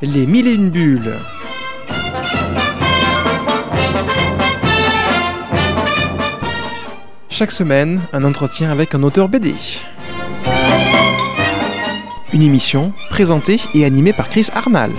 Les mille et une bulles. Chaque semaine, un entretien avec un auteur BD. Une émission présentée et animée par Chris Arnal.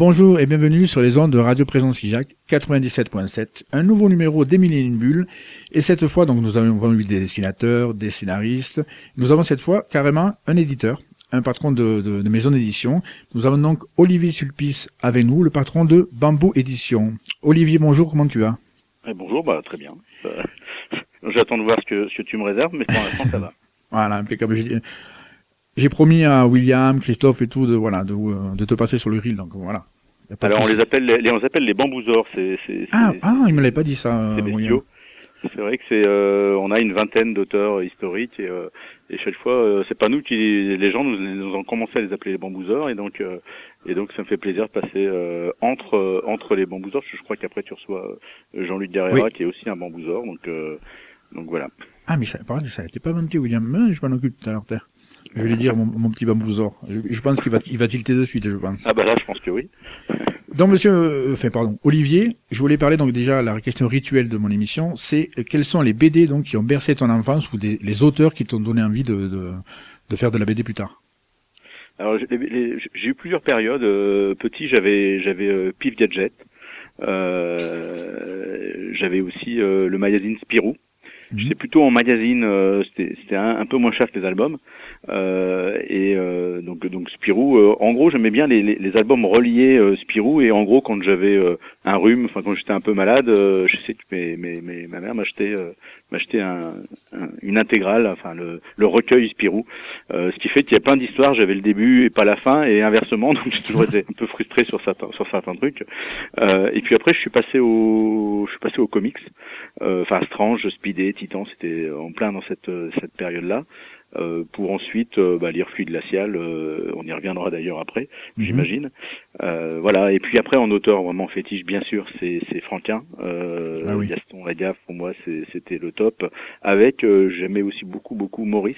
Bonjour et bienvenue sur les ondes de Radio Présence Figeac 97.7, un nouveau numéro d'Émile et une bulle. Et cette fois, donc, nous avons eu des dessinateurs, des scénaristes. Nous avons cette fois carrément un éditeur, un patron de, de, de maison d'édition. Nous avons donc Olivier Sulpice avec nous, le patron de Bambou Édition. Olivier, bonjour, comment tu vas? Eh, bonjour, bah très bien. Euh, J'attends de voir ce que, ce que tu me réserves, mais pour l'instant ça va. Voilà, impeccable. J'ai- promis à William, Christophe et tout de, voilà, de, euh, de te passer sur le grill, donc voilà. Alors on les appelle les, on les appelle les bambousors, c'est c'est Ah, ah, il me l'avait pas dit ça, c'est vrai que c'est euh, on a une vingtaine d'auteurs historiques et, euh, et chaque fois euh, c'est pas nous qui les gens nous, nous ont commencé à les appeler les bambousors et donc euh, et donc ça me fait plaisir de passer entre entre les bambousors. Je crois qu'après tu reçois Jean-Luc Garrera Oui. qui est aussi un bambousor donc donc voilà. Ah, mais ça, par contre, ça n'était pas inventé, William. Je m'en occupe tout à l'heure. Je vais lui dire, mon, mon petit bambousor. Je, je pense qu'il va, il va tilter de suite, je pense. Ah bah là je pense que oui. Donc, monsieur, euh, enfin, pardon, Olivier, je voulais parler donc déjà, la question rituelle de mon émission, c'est euh, quels sont les BD donc qui ont bercé ton enfance ou des, les auteurs qui t'ont donné envie de, de, de faire de la BD plus tard? Alors j'ai eu plusieurs périodes. Euh, petit, j'avais j'avais euh, Pif Gadget. Euh, j'avais aussi euh, le magazine Spirou. Mhm. J'étais plutôt en magazine. euh, C'était c'était un, un peu moins cher que les albums. Euh, et euh, donc donc Spirou. euh, en gros, j'aimais bien les, les, les albums reliés Spirou. Et en gros, quand j'avais un rhume, enfin quand j'étais un peu malade, je sais que mes, mes, mes- ma mère m'achetait m'achetait un, un- une intégrale, enfin le, le recueil Spirou. Ce qui fait qu'il y a plein d'histoires, j'avais le début et pas la fin, et inversement, donc j'ai toujours été un peu frustré sur certains, sur certains trucs. Et puis après, je suis passé au, je suis passé aux comics, enfin Strange, Speedé, Titan, c'était en plein dans cette cette période-là. Euh, pour ensuite euh, bah, lire Fluide glacial, euh, on y reviendra d'ailleurs après, Mhm. j'imagine. Euh, voilà, et puis après en auteur vraiment fétiche, bien sûr, c'est c'est Franquin, euh, Ah oui. Gaston Lagaffe, pour moi c'est- c'était le top. Avec, euh, j'aimais aussi beaucoup beaucoup Maurice.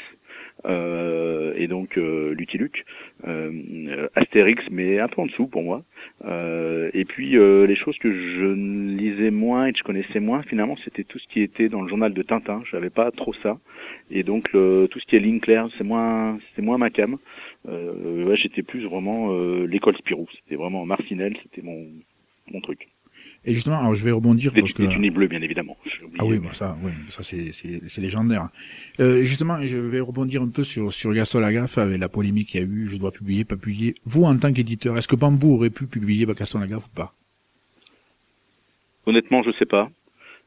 Euh, et donc euh, Lucky Luke, euh, Astérix, mais un peu en dessous pour moi. Et puis les choses que je lisais moins et que je connaissais moins, finalement, c'était tout ce qui était dans le journal de Tintin. Je n'avais pas trop ça. Et donc tout ce qui est ligne claire, c'est moins, c'est moins ma cam. Ouais, j'étais plus vraiment l'école Spirou. C'était vraiment Marcinelle, c'était mon mon truc. Et justement, alors je vais rebondir parce que... bien évidemment. Ah oui, bah ça, oui, ça c'est légendaire. Euh, justement, je vais rebondir un peu sur sur Gaston Lagaffe avec la polémique qu'il y a eu. Je dois publier, pas publier. Vous, en tant qu'éditeur, est-ce que Bambou aurait pu publier Gaston Lagaffe ou pas? Honnêtement, je sais pas.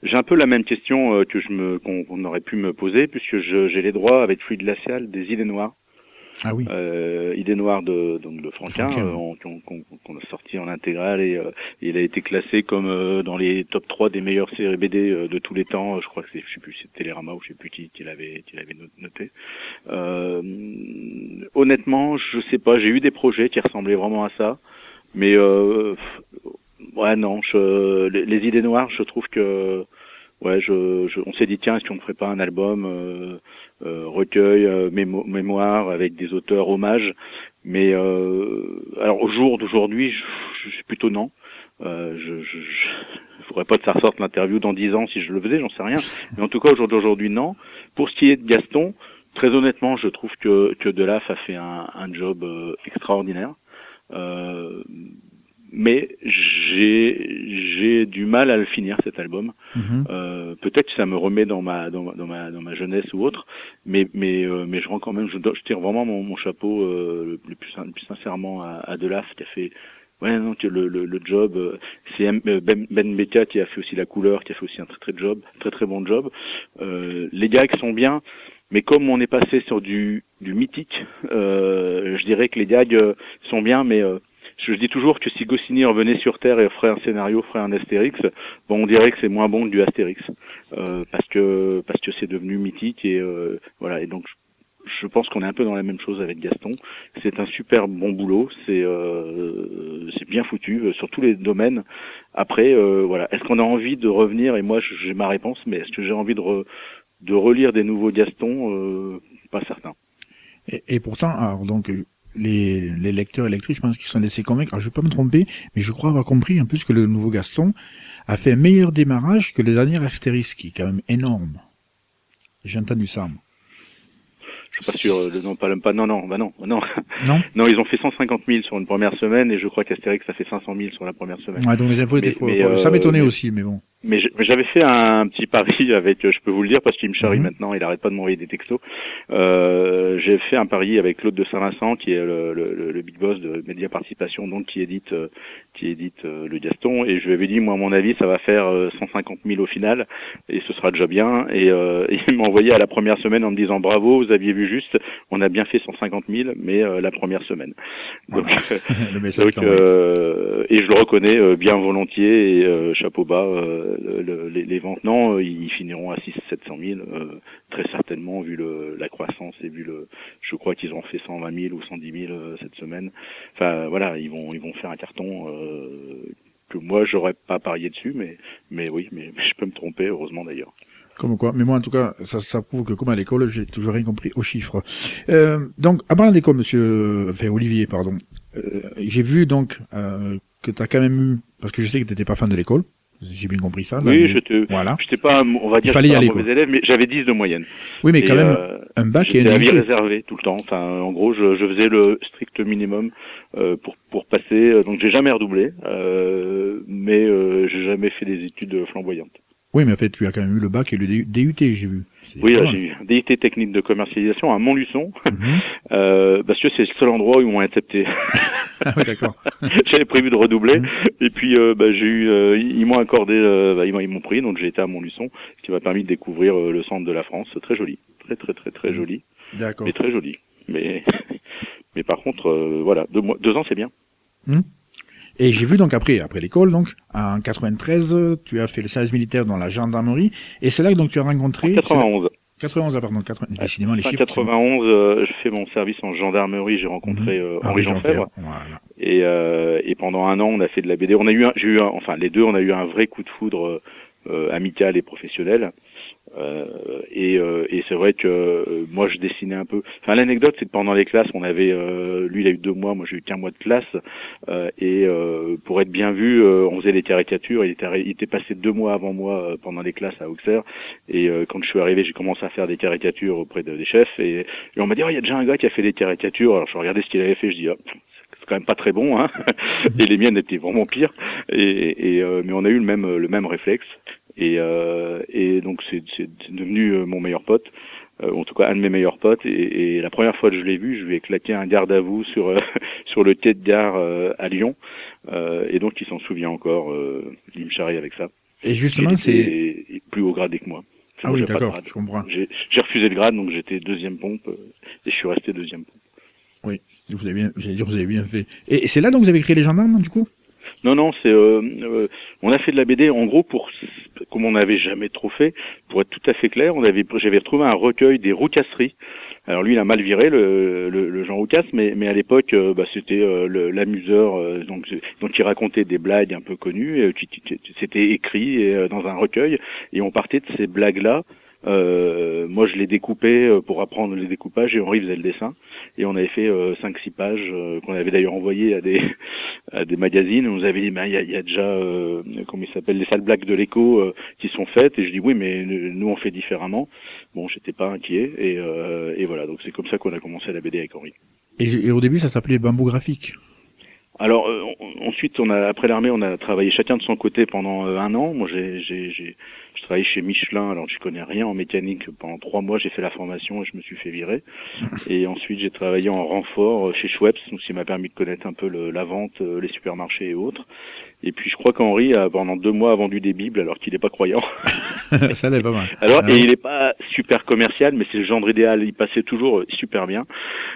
J'ai un peu la même question euh, que je me qu'on aurait pu me poser puisque j'ai les droits avec Fluide Glacial des Idées Noires. Ah oui. Euh, Idées Noires de donc de Franquin, euh, on- qu'on qu'on a sorti en intégrale et euh, il a été classé comme euh, dans les top 3 des meilleures séries BD euh, de tous les temps. Je crois que c'est je sais plus c'est Télérama ou je sais plus qui, qui l'avait qui l'avait no- noté. Euh, honnêtement, je sais pas. J'ai eu des projets qui ressemblaient vraiment à ça, mais euh, ouais non. Je, les, les Idées Noires, je trouve que ouais, on s'est dit tiens, est-ce qu'on ne ferait pas un album euh, euh, recueil, euh, mémo- mémoire avec des auteurs hommages? Mais alors au jour d'aujourd'hui, je, suis plutôt non. Euh, je, je, je faudrait pas que ça ressorte l'interview dans dix ans si je le faisais, j'en sais rien. Mais en tout cas, au jour d'aujourd'hui, non. Pour ce qui est de Gaston, très honnêtement, je trouve que que Delaf a fait un, job extraordinaire. Mais j'ai j'ai du mal à le finir cet album. Mhm. Euh, peut-être que ça me remet dans ma dans ma dans ma, dans ma jeunesse ou autre, mais mais euh, mais je rends quand même je, je tire vraiment mon, mon chapeau euh, le, plus, le plus sincèrement à, à Delaf qui a fait ouais non le, le, le job euh, c'est euh, Ben Ben Beka qui a fait aussi la couleur qui a fait aussi un très très job très très bon job euh, les gags sont bien mais comme on est passé sur du du mythique euh, je dirais que les gags sont bien mais euh, je dis toujours que si Goscinny revenait sur Terre et ferait un scénario, ferait un Astérix, bon, on dirait que c'est moins bon que du Astérix, euh, parce que parce que c'est devenu mythique et euh, voilà. Et donc, je, pense qu'on est un peu dans la même chose avec Gaston. C'est un super bon boulot, c'est euh, c'est bien foutu euh, sur tous les domaines. Après, euh, voilà, est-ce qu'on a envie de revenir Et moi, j'ai ma réponse, mais est-ce que j'ai envie de re- de relire des nouveaux Gaston euh, Pas certain. Et, et pourtant, alors donc les, les lecteurs électriques, je pense qu'ils sont laissés convaincre. Alors je vais pas me tromper, mais je crois avoir compris en plus que le nouveau Gaston a fait un meilleur démarrage que le dernier Astéris, qui est quand même énorme. J'ai entendu ça. moi. Je suis pas sûr, euh, non, pas, pas, non, non, bah non, non. Non? Non, ils ont fait 150 000 sur une première semaine et je crois qu'Astérix a fait 500 000 sur la première semaine. Ouais, donc les infos étaient Mais- faux. mais, faux. Ça euh, m'étonnait aussi, mais bon. Mais j'avais fait un petit pari avec, euh, je peux vous le dire parce qu'il me charrie Mhm. maintenant, il arrête pas de m'envoyer des textos. Euh, j'ai fait un pari avec Claude de Saint-Vincent qui est le, le, le- big boss de Média Participation, donc qui édite, euh, qui édite euh, le Gaston. Et je lui avais dit, moi à mon avis, ça va faire euh, 150 000 au final et ce sera déjà bien. Et, euh, il m'a envoyé à la première semaine en me disant bravo, vous aviez vu juste, on a bien fait 150 000, mais euh, la première semaine. Donc, le euh, et je le reconnais euh, bien volontiers et euh, chapeau bas. Le- le- les, ventes, non, euh, ils finiront à 6 700 000 euh, très certainement vu la croissance et vu le. Je crois qu'ils ont fait 120 000 ou 110 000 euh, cette semaine. Enfin voilà, ils vont ils vont faire un carton que moi j'aurais pas parié dessus, mais mais oui, mais, je peux me tromper, heureusement d'ailleurs. Comme quoi. Mais moi, en tout cas, ça, prouve que comme à l'école, j'ai toujours rien compris aux chiffres. Donc, à part l'école, monsieur, enfin, Olivier, pardon, j'ai vu donc que tu as quand même eu, parce que je sais que tu n'étais pas fan de l'école, j'ai bien compris ça. oui, j'étais Voilà. pas, un- on va dire, pas aller, un mauvais élève, mais j'avais 10 de moyenne. Oui, mais Et, quand même, euh, un bac et un à vie DUT. réservé tout le temps. Enfin, en gros, je, je faisais le strict minimum euh, pour pour passer. Euh, Donc, j'ai jamais redoublé, euh, mais euh, j'ai jamais fait des études flamboyantes. Oui, mais en fait, tu as quand même eu le bac et le DUT, j'ai vu. Oui, mal. j'ai eu un DIT technique de commercialisation à Montluçon, Mhm. euh, parce que c'est le seul endroit où ils m'ont accepté. Ah oui, d'accord. J'avais prévu de redoubler, Mhm. et puis euh, bah, j'ai eu, euh, ils m'ont accordé, euh, bah, ils m'ont ils m'ont pris, donc j'ai été à Montluçon, ce qui m'a permis de découvrir euh, le centre de la France, très joli, très très très très Mhm. joli. D'accord. mais très joli. Mais, mais par contre, euh, voilà, deux, mois, deux ans, c'est bien. Et j'ai vu donc après, après l'école, donc, en 93, euh, tu as fait le service militaire dans la gendarmerie, et c'est là que donc tu as rencontré... 91. 91, ah, pardon, 80, décidément les chiffres. c'est- 91, euh, je fais mon service en gendarmerie. J'ai rencontré euh, Ah, Henri Jean Fèvre. Voilà. Et, euh, et pendant un an, on a fait de la BD. On a eu, j'ai eu, un- enfin les deux, on a eu un vrai coup de foudre euh, euh, amical et professionnel. Euh, et euh, et c'est vrai que euh, moi, je dessinais un peu. Enfin, l'anecdote, c'est que pendant les classes, on avait, euh, lui, il a eu deux mois, moi, j'ai eu qu'un mois de classe. Euh, et euh, pour être bien vu, on faisait des caricatures. Il était, il était passé deux mois avant moi pendant les classes à Auxerre. Et quand je suis arrivé, j'ai commencé à faire des caricatures auprès de- des chefs. Et, et on m'a dit, oh, il y a déjà un gars qui a fait des caricatures. Alors je regardais ce qu'il avait fait, je dis, ah, c'est quand même pas très bon, hein. et les miennes étaient vraiment pires. Et, et, euh, mais on a eu le même le même réflexe. Et, euh, et donc c'est devenu euh, mon meilleur pote. Euh, en tout cas un de mes meilleurs potes et, et la première fois que je l'ai vu, je lui ai claqué un garde à vous sur euh, sur le quai de gare euh, à Lyon Euh, et donc il s'en souvient encore. Euh, il me charrie avec ça. Et justement, c'est... plus haut gradé que moi. Ah oui, d'accord, je comprends. J'ai refusé le grade donc j'étais deuxième pompe et je suis resté deuxième pompe. Vous avez bien, j'allais dire, vous avez bien fait. Et c'est là donc vous avez créé les gendarmes, du coup? Non, non, c'est euh, euh, on a fait de la BD en gros pour comme on n'avait jamais trop fait, pour être tout à fait clair, on avait j'avais retrouvé un recueil des roucasseries. Alors lui, il a mal viré le, le, le Jean Roucas, mais, à l'époque, euh, bah, c'était l'amuseur, donc donc il racontait des blagues un peu connues. et C'était écrit dans un recueil, et on partait de ces blagues-là. Euh, moi, je les découpais pour apprendre les découpages, et Henri faisait le dessin. Et on avait fait euh, cinq, six pages euh, qu'on avait d'ailleurs envoyées à des à des magazines. On nous avait dit, ben il y a, y a déjà, euh, comment il s'appelle, les sales blagues de l'écho euh, qui sont faites. Et je dis oui, mais nous on fait différemment. Bon, j'étais pas inquiet. Et, euh, et voilà, donc c'est comme ça qu'on a commencé la BD avec Henri. et, et au début, ça s'appelait Bambou Graphique. Alors euh, ensuite, on a après l'armée, on a travaillé chacun de son côté pendant euh, un an. Moi, j'ai, je travaillais chez Michelin, alors je connais rien en mécanique. Pendant trois mois, j'ai fait la formation et je me suis fait virer. Et ensuite, j'ai travaillé en renfort euh, chez Schweppes, donc ce qui m'a permis de connaître un peu le- la vente, euh, les supermarchés et autres. Et puis, je crois qu'Henri a pendant deux mois vendu des bibles alors qu'il n'est pas croyant. ça allait pas mal. Alors, Ah et oui. il n'est pas super commercial, mais c'est le genre idéal. Il passait toujours euh, super bien.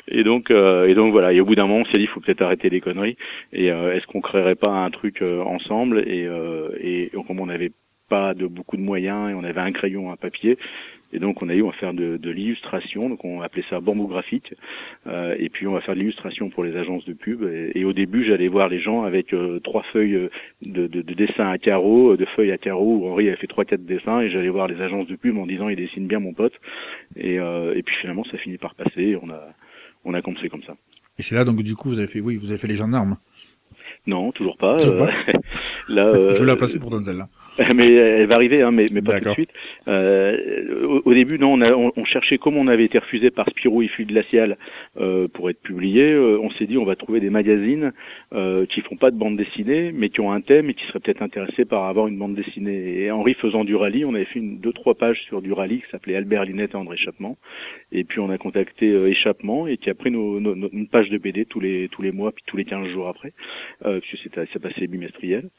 Et donc, euh, et donc voilà. Et au bout d'un moment, on s'est dit, il faut peut-être arrêter les conneries. Et euh, est-ce qu'on créerait pas un truc euh, ensemble? Et, euh, et comme on n'avait pas de beaucoup de moyens et on avait un crayon, un papier. Et donc on a eu, va faire de, de l'illustration, donc on appelait ça bambou graphique. Euh, et puis on va faire de l'illustration pour les agences de pub. Et, et au début, j'allais voir les gens avec euh, trois feuilles euh, de, de, de dessins à carreaux, euh, de feuilles à carreaux, où Henri avait fait trois quatre dessins, et j'allais voir les agences de pub en disant il dessine bien mon pote. Et, euh, et puis finalement, ça finit par passer. On a on a commencé comme ça. Et c'est là donc du coup vous avez fait oui vous avez fait les gendarmes. Non, toujours pas. Toujours euh, là, Je vais la euh, passer pour celle-là. mais elle va arriver, hein, mais, mais pas tout de suite. Euh, au, au début, non, on, a- on, on cherchait, comme on avait été refusé par Spirou et Fluide Glacial euh, pour être publié, euh, on s'est dit on va trouver des magazines euh, qui font pas de bande dessinée, mais qui ont un thème et qui seraient peut-être intéressés par avoir une bande dessinée. Et Henri faisant du rallye, on avait fait une, deux, trois pages sur du rallye qui s'appelait Albert Linette et André Échappement. Et puis on a contacté euh, Échappement et qui a pris nos, nos- nos- une page de BD tous les tous les mois, puis tous les 15 jours après, euh, puisque c'était ça passait bimestriel,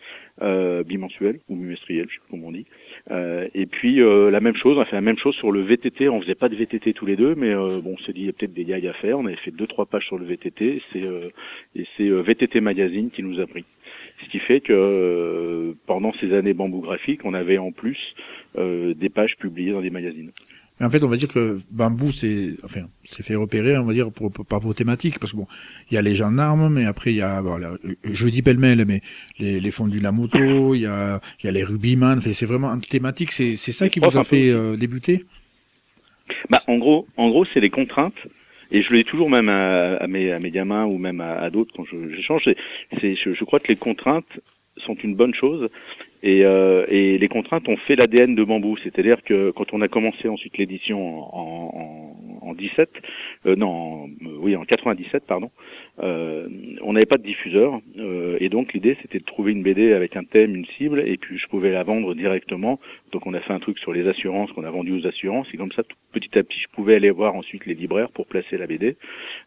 euh, bimensuel ou bimestriel, on dit. Euh, et puis euh, la même chose, on a fait la même chose sur le VTT. On faisait pas de VTT tous les deux, mais euh, bon, on s'est dit il y a peut-être des gags à faire. On avait fait deux trois pages sur le VTT. C'est euh, et c'est euh, VTT Magazine qui nous a pris. Ce qui fait que euh, pendant ces années bambou graphique, on avait en plus euh, des pages publiées dans des magazines. Mais en fait, on va dire que Bambou, c'est, enfin, c'est fait repérer, on va dire, pour, pour- par vos thématiques, parce que bon, il y a les gendarmes, mais après, il y a, bon, là, euh, je dis pêle-mêle, mais les, les fondus de la moto, il y a, il y a les rugbyman, enfin, c'est vraiment une thématique, c'est, c'est ça qui vous a fait euh, débuter? Bah, en gros, en gros, c'est les contraintes. Et je le dis toujours même à, à mes, à mes gamins ou même à, à d'autres quand je- j'échange. C'est, c'est, je, je crois que les contraintes sont une bonne chose. Et, euh, et les contraintes ont fait l'ADN de Bambou. C'est-à-dire que quand on a commencé ensuite l'édition en, en, en 17, euh, non, oui, en 97, pardon, euh, on n'avait pas de diffuseur. euh, et donc l'idée, c'était de trouver une BD avec un thème, une cible, et puis je pouvais la vendre directement. Donc on a fait un truc sur les assurances qu'on a vendu aux assurances. Et comme ça, petit à petit, je pouvais aller voir ensuite les libraires pour placer la BD.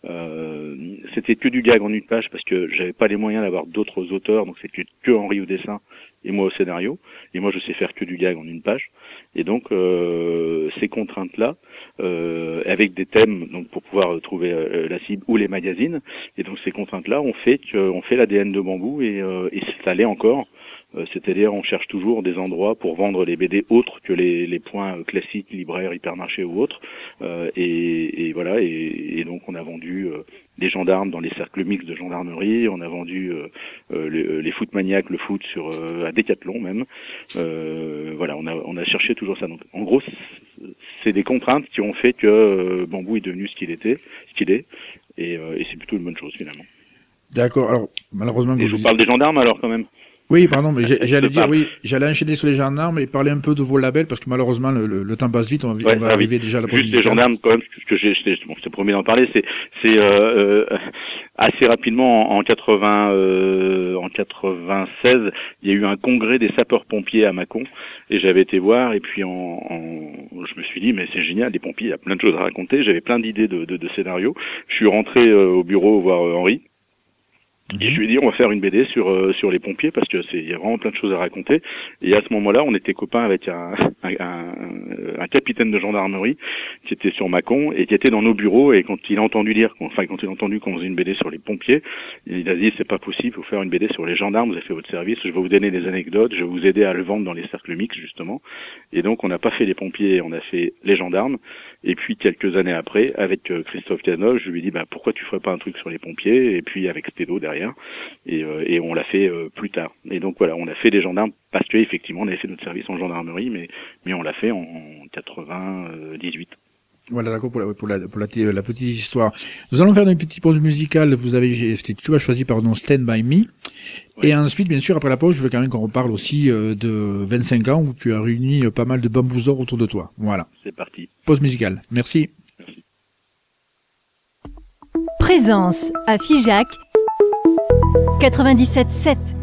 Euh, c'était que du gag en une page parce que j'avais pas les moyens d'avoir d'autres auteurs, donc c'était que Henri au dessin et moi au scénario. Et moi, je sais faire que du gag en une page. Et donc euh, ces contraintes-là, euh, avec des thèmes, donc pour pouvoir euh, trouver euh, la cible ou les magazines. Et donc ces contraintes-là ont fait qu'on fait l'ADN de bambou et, euh, et c'est allé encore. C'est-à-dire, on cherche toujours des endroits pour vendre les BD autres que les, les points classiques, libraires, hypermarchés ou autres. Et, et voilà, et, et donc on a vendu des gendarmes dans les cercles mixtes de gendarmerie. On a vendu euh, euh, les, les foot maniaques, le foot sur euh, à Décathlon même. Euh, voilà, on a, on a cherché toujours ça. Donc, en gros, c'est- des contraintes qui ont fait que euh, Bambou est devenu ce qu'il était, ce qu'il est, et, euh, et c'est plutôt une bonne chose finalement. D'accord. Alors, malheureusement, Et je vous parle des gendarmes alors quand même. Oui, pardon, mais j'allais dire, oui, j'allais enchaîner sur les gendarmes et parler un peu de vos labels, parce que malheureusement, le, le- le temps passe vite, on va, on Ouais, va ah oui. arriver déjà à la Juste les gendarmes, quand même, ce que j'ai, bon, je promis d'en parler, c'est, c'est euh, euh, assez rapidement en, en 80, euh, en 96, il y a eu un congrès des sapeurs-pompiers à Mâcon, et j'avais été voir, et puis en, en- je me suis dit, mais c'est génial, les pompiers, il y a plein de choses à raconter, j'avais plein d'idées de, de, de scénarios. Je suis rentré euh, au bureau voir Henri. Je lui ai dit, on va faire une BD sur euh, sur les pompiers parce que c'est il y a vraiment plein de choses à raconter. Et à ce moment-là, on était copains avec un, capitaine de gendarmerie qui était sur Mâcon et qui était dans nos bureaux. Et quand il a entendu dire, enfin quand il a entendu qu'on faisait une BD sur les pompiers, il a dit c'est pas possible, faut faire une BD sur les gendarmes. Vous avez fait votre service, je vais vous donner des anecdotes, je vais vous aider à le vendre dans les cercles mixtes justement. Et donc on n'a pas fait les pompiers, on a fait les gendarmes. Et puis quelques années après, avec euh, Christophe Canov, je lui ai dit bah pourquoi tu ferais pas un truc sur les pompiers? Et puis avec Stédo derrière, et, euh, et on l'a fait euh, plus tard. Et donc voilà, on a fait les gendarmes parce que effectivement on avait fait notre service en gendarmerie, mais mais on l'a fait en, en 98. Voilà, d'accord, pour, la, pour, la, pour la, la petite histoire. Nous allons faire une petite pause musicale. Vous avez, tu as choisi, pardon, Stand By Me. Et ensuite, bien sûr, après la pause, je veux quand même qu'on reparle aussi euh, de 25 ans où tu as réuni euh, pas mal de bambouzors autour de toi. Voilà. C'est parti. Pause musicale. Merci. Présence à Figeac 97.7.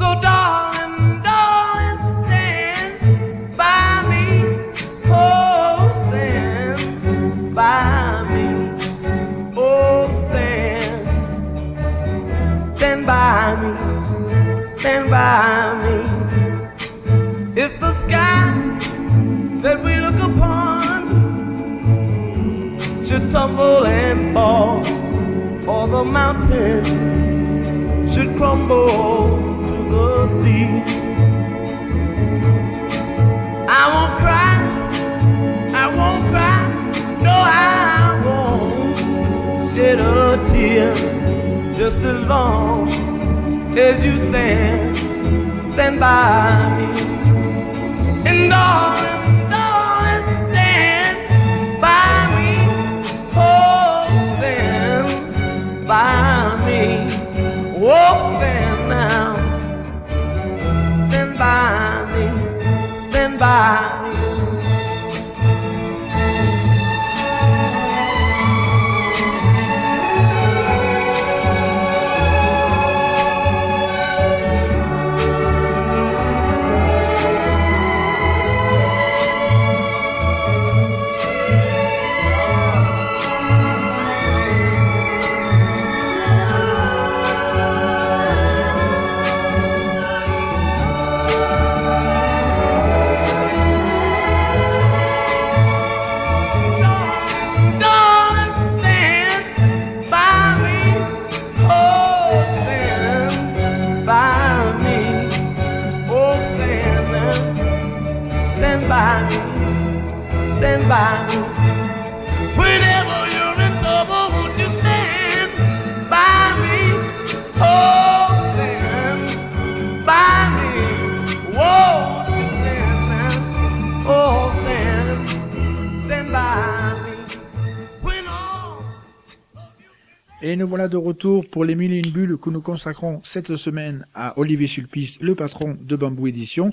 So darling, darling, stand by me. Oh, stand by me. Oh, stand. Stand by me. Stand by me. If the sky that we look upon should tumble and fall, or the mountains should crumble the sea, I won't cry, I won't cry, no, I won't shed a tear just as long as you stand, stand by me. And darling, by me. Stand by Et nous voilà de retour pour les mille et une bulles que nous consacrons cette semaine à Olivier Sulpice, le patron de Bambou Édition.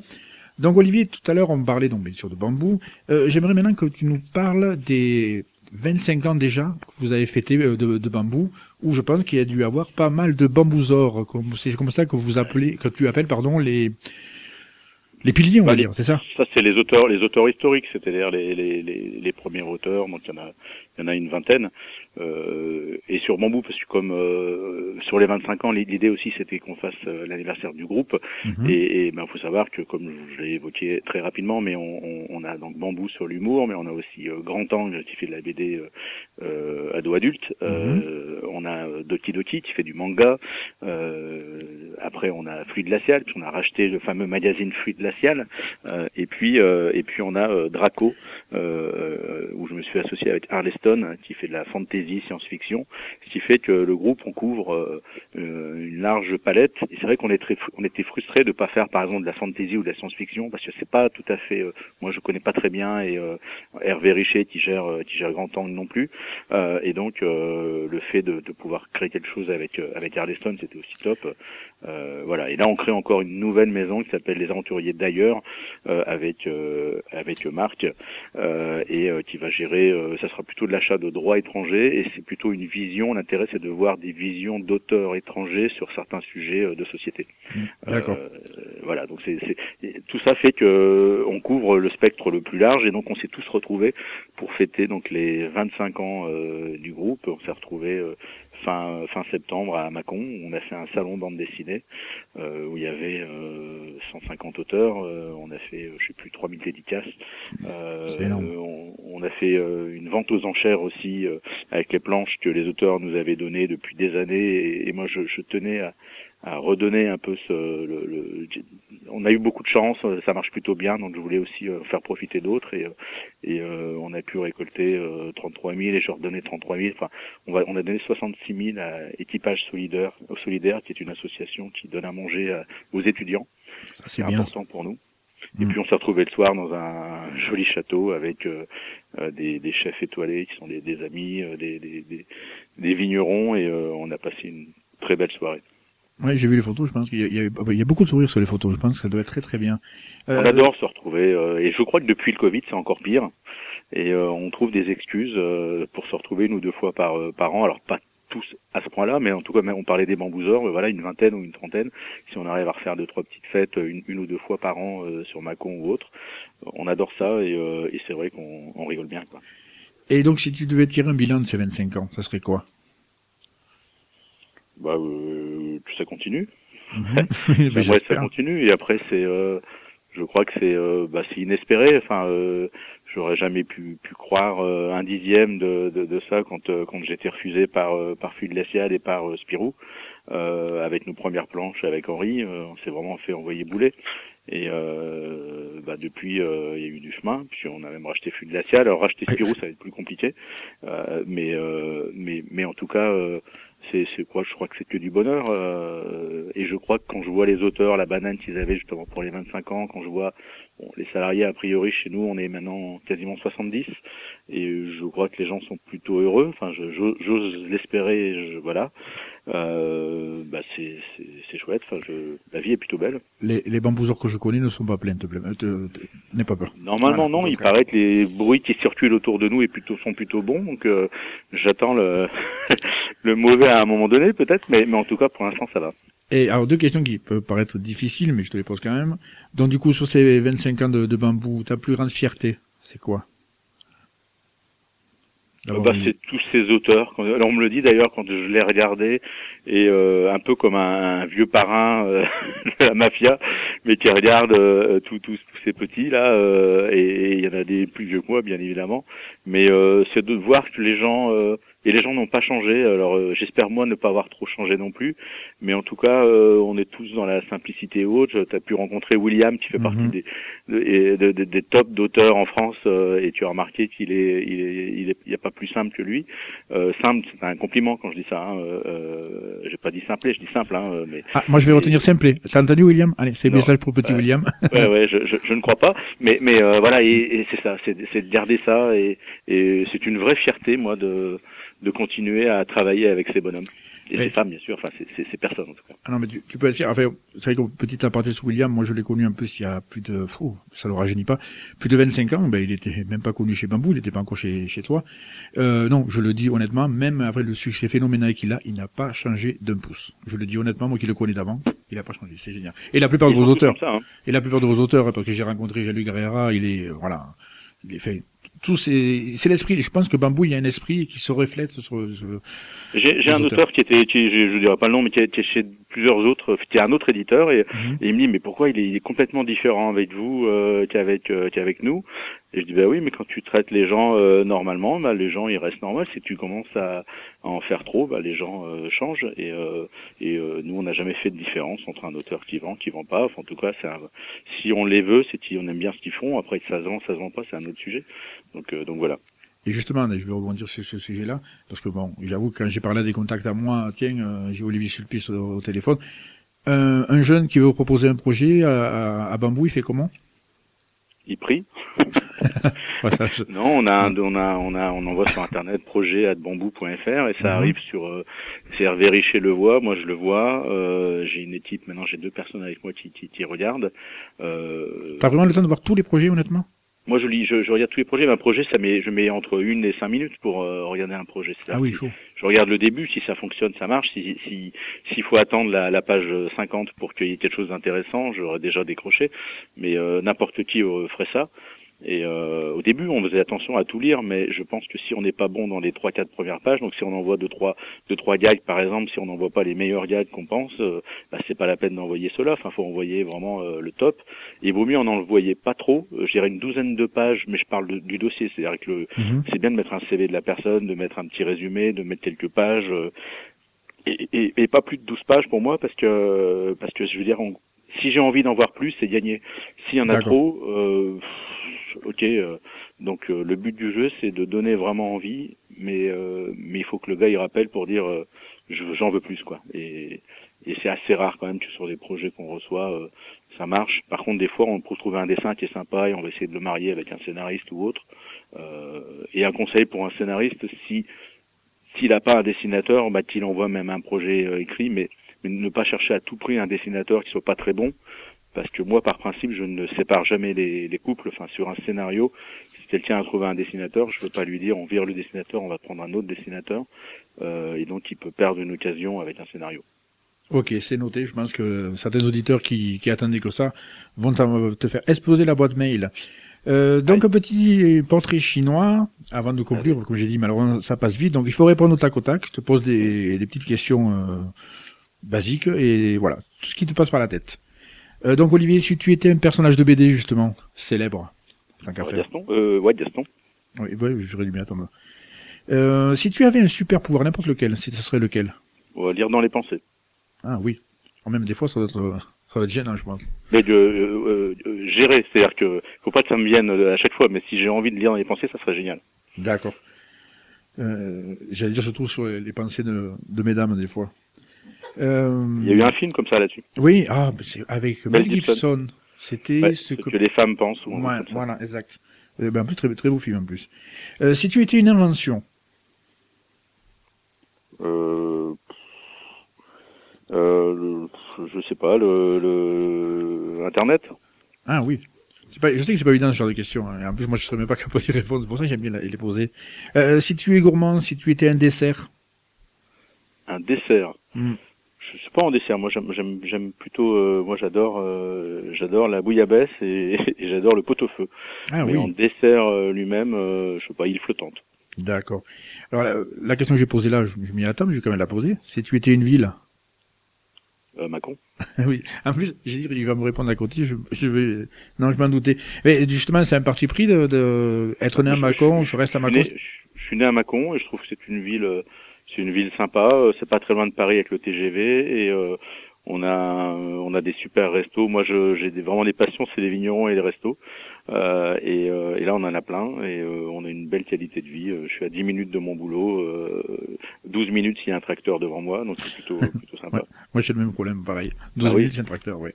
Donc Olivier, tout à l'heure on parlait donc bien sûr de Bambou. Euh, J'aimerais maintenant que tu nous parles des 25 ans déjà que vous avez fêté euh, de, de Bambou, où je pense qu'il y a dû avoir pas mal de bambousors. comme- C'est comme ça que vous appelez, que tu appelles pardon les les piliers, on va Bah, dire, c'est ça? Ça, c'est les auteurs, les auteurs historiques, c'est-à-dire les, les, les, les premiers auteurs. Donc il y en a, il y en a une vingtaine. Euh, et sur Bambou, parce que comme euh, sur les 25 ans, l'idée aussi c'était qu'on fasse euh, l'anniversaire du groupe. Mhm. Et il ben, faut savoir que, comme je l'ai évoqué très rapidement, mais on, on, on a donc Bambou sur l'humour, mais on a aussi euh, Grand Angle qui fait de la BD euh, euh, ado adulte. Euh, on a Doki Doki qui fait du manga. Euh, après, on a Fluide Glacial, puis on a racheté le fameux magazine Fluide Glacial. Euh, et puis, euh, et puis on a Draco, euh, où je me suis associé avec Arleston, qui fait de la fantasy science-fiction, ce qui fait que le groupe on couvre euh, euh, une large palette. Et c'est vrai qu'on est très, on était frustré de pas faire par exemple de la fantasy ou de la science-fiction parce que c'est pas tout à fait. euh, moi, je connais pas très bien et Hervé Richer qui gère, qui gère Grand Angle non plus. Et donc le fait de, de pouvoir créer quelque chose avec avec Arleston, c'était aussi top. Euh, voilà. Et là, on crée encore une nouvelle maison qui s'appelle Les Aventuriers d'ailleurs, euh, avec euh, avec Marc euh, et euh, qui va gérer. euh, ça sera plutôt de l'achat de droits étrangers et c'est plutôt une vision. L'intérêt, c'est de voir des visions d'auteurs étrangers sur certains sujets de société. D'accord. Euh, voilà. Donc c'est tout ça fait que on couvre le spectre le plus large et donc on s'est tous retrouvés pour fêter donc les 25 ans euh, du groupe. On s'est retrouvés euh, fin fin septembre à Mâcon. On a fait un salon bande dessinée euh, où il y avait euh, 150 auteurs. Euh, on a fait, euh, je sais plus, 3000 dédicaces. Euh, on, on a fait euh, une vente aux enchères aussi euh, avec les planches que les auteurs nous avaient données depuis des années. Et, et moi, je, je tenais à, à redonner un peu ce. Le, le- on a eu beaucoup de chance, ça marche plutôt bien, donc je voulais aussi euh, faire profiter d'autres et, euh, et euh, on a pu récolter euh, 33 000 et je redonnais 33 000. Enfin, on, va, on a donné 66 000 à Équipage Solidaire, au Solidaire, qui est une association qui donne à manger à- aux étudiants. Ça C'est important pour nous. Et Mm. puis on s'est retrouvé le soir dans un joli château avec euh, euh, des, des chefs étoilés qui sont des, des amis, des, des, des, des vignerons et euh, on a passé une très belle soirée. Ouais, j'ai vu les photos, je pense qu'il y, a- il y, a- il y a beaucoup de sourires sur les photos, je pense que ça doit être très très bien. Euh, On adore se retrouver euh, et je crois que depuis le Covid c'est encore pire et euh, on trouve des excuses euh, pour se retrouver une ou deux fois par euh, par an. Alors pas tous à ce point-là, mais en tout cas on parlait des bambouseurs, voilà une vingtaine ou une trentaine. Si on arrive à refaire deux trois petites fêtes une, une ou deux fois par an euh, sur Macon ou autre, on adore ça et, euh, et c'est vrai qu'on on rigole bien quoi. Et donc si tu devais tirer un bilan de ces 25 ans, ça serait quoi? Bah, euh, que ça continue. Mhm. J'aimerais que ça continue. Et après, c'est, euh, je crois que c'est, euh, bah, c'est inespéré. Enfin, euh, j'aurais jamais pu, pu croire euh, un dixième de, de, de ça quand, euh, quand j'étais refusé par, euh, par Fluide Glacial et par Spirou. Euh, avec nos premières planches avec Henri, euh, on s'est vraiment fait envoyer bouler. Et euh, bah, depuis, euh, il y a eu du chemin. Puis on a même racheté Fluide Glacial. Alors racheter Ouais, Spirou, ça va être plus compliqué. Euh, mais, euh, mais, mais en tout cas, euh, c'est, quoi Je crois que c'est que du bonheur. euh, et je crois que quand je vois les auteurs, la banane qu'ils avaient justement pour les 25 ans, quand je vois les salariés, a priori chez nous, on est maintenant quasiment 70. Et je crois que les gens sont plutôt heureux. Enfin, j'ose l'espérer. Voilà. Euh, bah c'est, c'est, c'est chouette. Enfin, je, la vie est plutôt belle. Les, les bambouseurs que je connais ne sont pas pleins, te plaît. euh, te- te- N'aie pas peur. Normalement, Voilà, non. Il paraît que les bruits qui circulent autour de nous est plutôt, sont plutôt bons. Donc, euh, j'attends le, le mauvais à un moment donné, peut-être. Mais, mais en tout cas, pour l'instant, ça va. Et alors, deux questions qui peuvent paraître difficiles, mais je te les pose quand même. Donc, du coup, sur ces 25 ans de, de bambou, ta plus grande fierté, c'est quoi? D'avoir Bah, c'est tous ces auteurs. Alors on me le dit d'ailleurs quand je l'ai regardé, et euh, un peu comme un, un vieux parrain euh, de la mafia, mais qui regarde euh, tous ces petits là, euh, et il y en a des plus vieux que moi bien évidemment. Mais euh, c'est de voir que les gens euh, et les gens n'ont pas changé. Alors euh, j'espère moi ne pas avoir trop changé non plus, mais en tout cas euh, on est tous dans la simplicité haute. Tu as pu rencontrer William qui fait Mhm. partie des de- et de- de- des tops d'auteurs en France euh, et tu as remarqué qu'il est il est il est il y a pas plus simple que lui euh, simple c'est un compliment quand je dis ça hein, j'ai pas dit simplet je dis simple hein, mais Ah, moi, je vais retenir simplet. T'as entendu, William? Allez, c'est le message pour petit. William. ouais ouais je, je, je ne crois pas mais mais euh, voilà et, et c'est ça c'est c'est de garder ça et et c'est une vraie fierté moi de de continuer à travailler avec ces bonhommes et Ouais. ces femmes bien sûr enfin c'est c'est ces personnes en tout cas Ah non, mais tu, tu peux être fier. Enfin, c'est vrai qu'au petit aparté sur William, moi je l'ai connu un peu s'il y a plus de, fou, ça le rajeunit pas, plus de 25 ans, ben il était même pas connu chez Bambou, il était pas encore chez, chez toi. Euh, non, je le dis honnêtement, même après le succès phénoménal qu'il a, il n'a pas changé d'un pouce. Je le dis honnêtement, moi qui le connais d'avant, il a pas changé, c'est génial. Et la plupart de Ils vos sont tous auteurs, ça, hein. et la plupart de vos auteurs, parce que j'ai rencontré Jean-Luc Herrera, il est, voilà, il est fait, tout c'est, c'est l'esprit, je pense que Bambou, il y a un esprit qui se reflète sur, sur- J'ai un auteurs. auteur qui était, qui, je, je dirais pas le nom, mais qui était chez plusieurs autres, qui est un autre éditeur, et, Mhm. et il me dit mais pourquoi il est, il est complètement différent avec vous euh, qu'avec euh, qu'avec nous? Et je dis bah oui, mais quand tu traites les gens euh, normalement, bah, les gens ils restent normaux. Si tu commences à, à en faire trop, bah, les gens euh, changent. Et, euh, et euh, nous on n'a jamais fait de différence entre un auteur qui vend, qui vend pas. Enfin, en tout cas, un- si on les veut, c'est qu'on aime bien ce qu'ils font. Après ça se vend, ça se vend pas, c'est un autre sujet. Donc euh, donc voilà. Et justement, je vais rebondir sur ce sujet-là, parce que bon, j'avoue que quand j'ai parlé des contacts à moi, tiens, euh, j'ai Olivier Sulpice au, au téléphone, un, un jeune qui veut proposer un projet à, à, à Bambou, il fait comment? Il prie. Non, on a, un- on a, on a, on envoie sur internet projet@bambou.fr et ça Mhm. arrive sur. Euh, c'est Hervé Richer le voit, moi je le vois. Euh, j'ai une équipe maintenant, j'ai deux personnes avec moi qui, qui, qui regardent. Euh, T'as vraiment le temps de voir tous les projets, honnêtement? Moi je lis, je, je regarde tous les projets. Mais un projet, ça met, je mets entre une et cinq minutes pour euh, regarder un projet. Ah oui, chaud. Je regarde le début, si ça fonctionne, ça marche. Si, si, s'il faut attendre la, la page 50 pour qu'il y ait quelque chose d'intéressant, j'aurais déjà décroché. Mais euh, n'importe qui euh, ferait ça. Et euh, au début, on faisait attention à tout lire, mais je pense que si on n'est pas bon dans les trois, quatre premières pages, donc si on envoie deux, trois, deux, trois gags, par exemple, si on n'envoie pas les meilleurs gags qu'on pense, euh, bah, c'est pas la peine d'envoyer cela. Enfin, faut envoyer vraiment euh, le top. Et il vaut mieux en envoyer pas trop. Euh, Je dirais une douzaine de pages, mais je parle de- du dossier, c'est-à-dire que le, Mhm. c'est bien de mettre un CV de la personne, de mettre un petit résumé, de mettre quelques pages, euh, et, et, et pas plus de 12 pages pour moi, parce que parce que je veux dire, on- si j'ai envie d'en voir plus, c'est gagné. S'il y en a trop, euh, ok. euh, donc euh, le but du jeu, c'est de donner vraiment envie, mais euh, mais il faut que le gars il rappelle pour dire je- j'en veux plus quoi. Et, et c'est assez rare quand même que sur des projets qu'on reçoit, euh, ça marche. Par contre, des fois, on peut trouver un dessin qui est sympa et on va essayer de le marier avec un scénariste ou autre. Euh, et un conseil pour un scénariste, si s'il n'a pas un dessinateur, bah, qu'il envoie même un projet écrit, mais, mais ne pas chercher à tout prix un dessinateur qui soit pas très bon, parce que moi, par principe, je ne sépare jamais les, les couples. Enfin, sur un scénario, si quelqu'un a trouvé un dessinateur, je ne veux pas lui dire on vire le dessinateur, on va prendre un autre dessinateur, euh, et donc il peut perdre une occasion avec un scénario. Ok, c'est noté. Je pense que certains auditeurs qui, qui attendaient que ça vont te faire exploser la boîte mail. Euh, donc un petit portrait chinois avant de conclure. Comme j'ai dit, malheureusement ça passe vite. Donc il faut répondre au tac au tac. Je te pose des, des petites questions euh, basique et voilà, tout ce qui te passe par la tête. Euh, donc Olivier, si tu étais un personnage de BD justement, célèbre, tant qu'à Ouais, faire. Gaston euh, Ouais, Gaston. Oui, ouais, j'aurais dû m'y attendre. Euh, si tu avais un super pouvoir, n'importe lequel, si ce serait lequel? Va lire dans les pensées. Ah oui. Oh, Même des fois, ça doit être, ça doit être gênant, je pense. Mais de gérer, c'est-à-dire que faut pas que ça me vienne à chaque fois, mais si j'ai envie de lire dans les pensées, ça serait génial. D'accord. J'allais dire surtout sur les les pensées de, de mesdames, des fois. Euh, Il y a eu un film comme ça là-dessus. Oui, ah, c'est avec Mel Gibson. Gibson. C'était Ouais, ce ce que... que les femmes pensent. Ou Ouais, voilà, exact. Euh, ben, en plus, très, très beau film en plus. Euh, si tu étais une invention, Euh, euh, le- je sais pas, le, le Internet. ah oui. Pas, je sais que c'est pas évident ce genre de questions. hein. En plus, moi, je serais même pas capable d'y répondre. C'est pour ça que j'aime bien les poser. Euh, si tu es gourmand, si tu étais un dessert, Un dessert. Hmm. Je suis pas en dessert. Moi, j'aime, j'aime, j'aime plutôt. euh, moi, j'adore, euh, j'adore la bouillabaisse et, et j'adore le pot-au-feu. ah Mais oui, en dessert euh, lui-même, euh, je sais pas, île flottante. d'accord. Alors la, la question que j'ai posée là, je, je m'y attends, mais je vais quand même la poser. Si tu étais une ville, Euh, Macon. Ah oui. En plus, j'ai dit, il va me répondre à côté. Je, je vais, non, je m'en doutais. Mais justement, c'est un parti pris de, de être né à Je- Mâcon, je reste à Je né, je- je suis né à Mâcon et je trouve que c'est une ville, euh, c'est une ville sympa. euh, C'est pas très loin de Paris avec le TGV et euh, on a, euh, on a des super restos. Moi, je- j'ai des- vraiment des passions, c'est les vignerons et les restos. Euh, et, euh, et là, on en a plein et euh, on a une belle qualité de vie. Euh, Je suis à 10 minutes de mon boulot, euh, 12 minutes s'il y a un tracteur devant moi, donc c'est plutôt, plutôt sympa. Moi, j'ai le même problème, pareil. 12 Ah oui. minutes, c'est un tracteur, oui.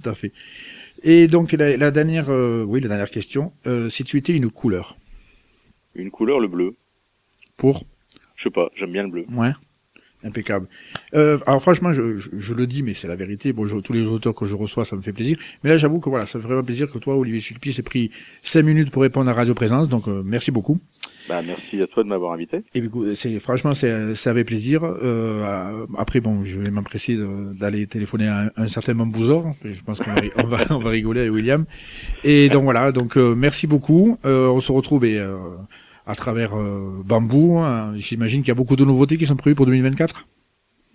Tout à fait. Et donc, la, la dernière, euh, oui, la dernière question. Euh, si tu étais une couleur, Une couleur, le bleu. pour, Je sais pas, j'aime bien le bleu. ouais, impeccable. Euh, alors, franchement, je, je, je le dis, mais c'est la vérité. Bon, je- tous les auteurs que je reçois, ça me fait plaisir. Mais là, j'avoue que voilà, ça fait vraiment plaisir que toi, Olivier Sulpice, ait pris 5 minutes pour répondre à Radio Présence. Donc, euh, merci beaucoup. Bah, merci à toi de m'avoir invité. Et c'est franchement, c'est ça avait plaisir. Euh, après, bon, je vais m'empresser d'aller téléphoner à un, un certain Mambouzor. Je pense qu'on va, on va, on va rigoler avec William. Et donc voilà, donc euh, merci beaucoup. Euh, on se retrouve et, euh, à travers euh, Bambou. hein. J'imagine qu'il y a beaucoup de nouveautés qui sont prévues pour 2024.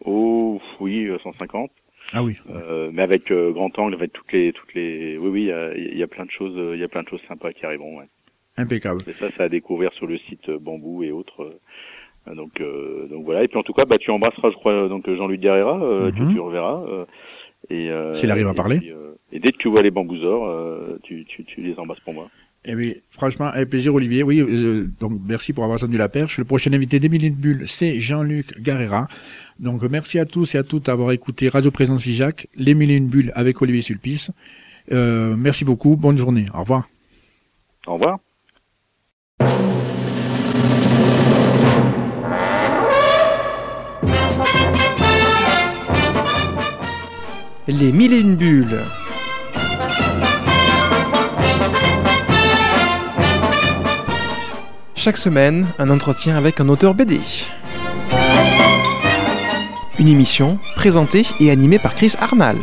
Oh, oui, euh, 150. Ah oui. Euh, mais avec euh, grand angle, avec toutes les, toutes les, oui, oui, il y a, il y a plein de choses, euh, il y a plein de choses sympas qui arriveront. Ouais. Impeccable. Et ça, ça à découvrir sur le site euh, Bambou et autres. euh, donc, euh, donc voilà. Et puis en tout cas, bah, tu embrasseras, je crois, donc Jean-Luc Guerrera, euh, Mhm. que tu reverras. euh, et euh, S'il arrive à et parler. puis, euh, et dès que tu vois les bambouzors, euh, tu, tu, tu les embrasses pour moi. Eh oui, franchement, avec plaisir, Olivier. Oui, euh, donc merci pour avoir tendu la perche. Le prochain invité d'Emilie Bulle, c'est Jean-Luc Garrera. Donc merci à tous et à toutes d'avoir écouté Radio Présence Figeac, les Mille et une bulles avec Olivier Sulpice. Euh, merci beaucoup, bonne journée, au revoir. Au revoir. Les mille et une bulles. Chaque semaine, un entretien avec un auteur BD. Une émission présentée et animée par Chris Arnal.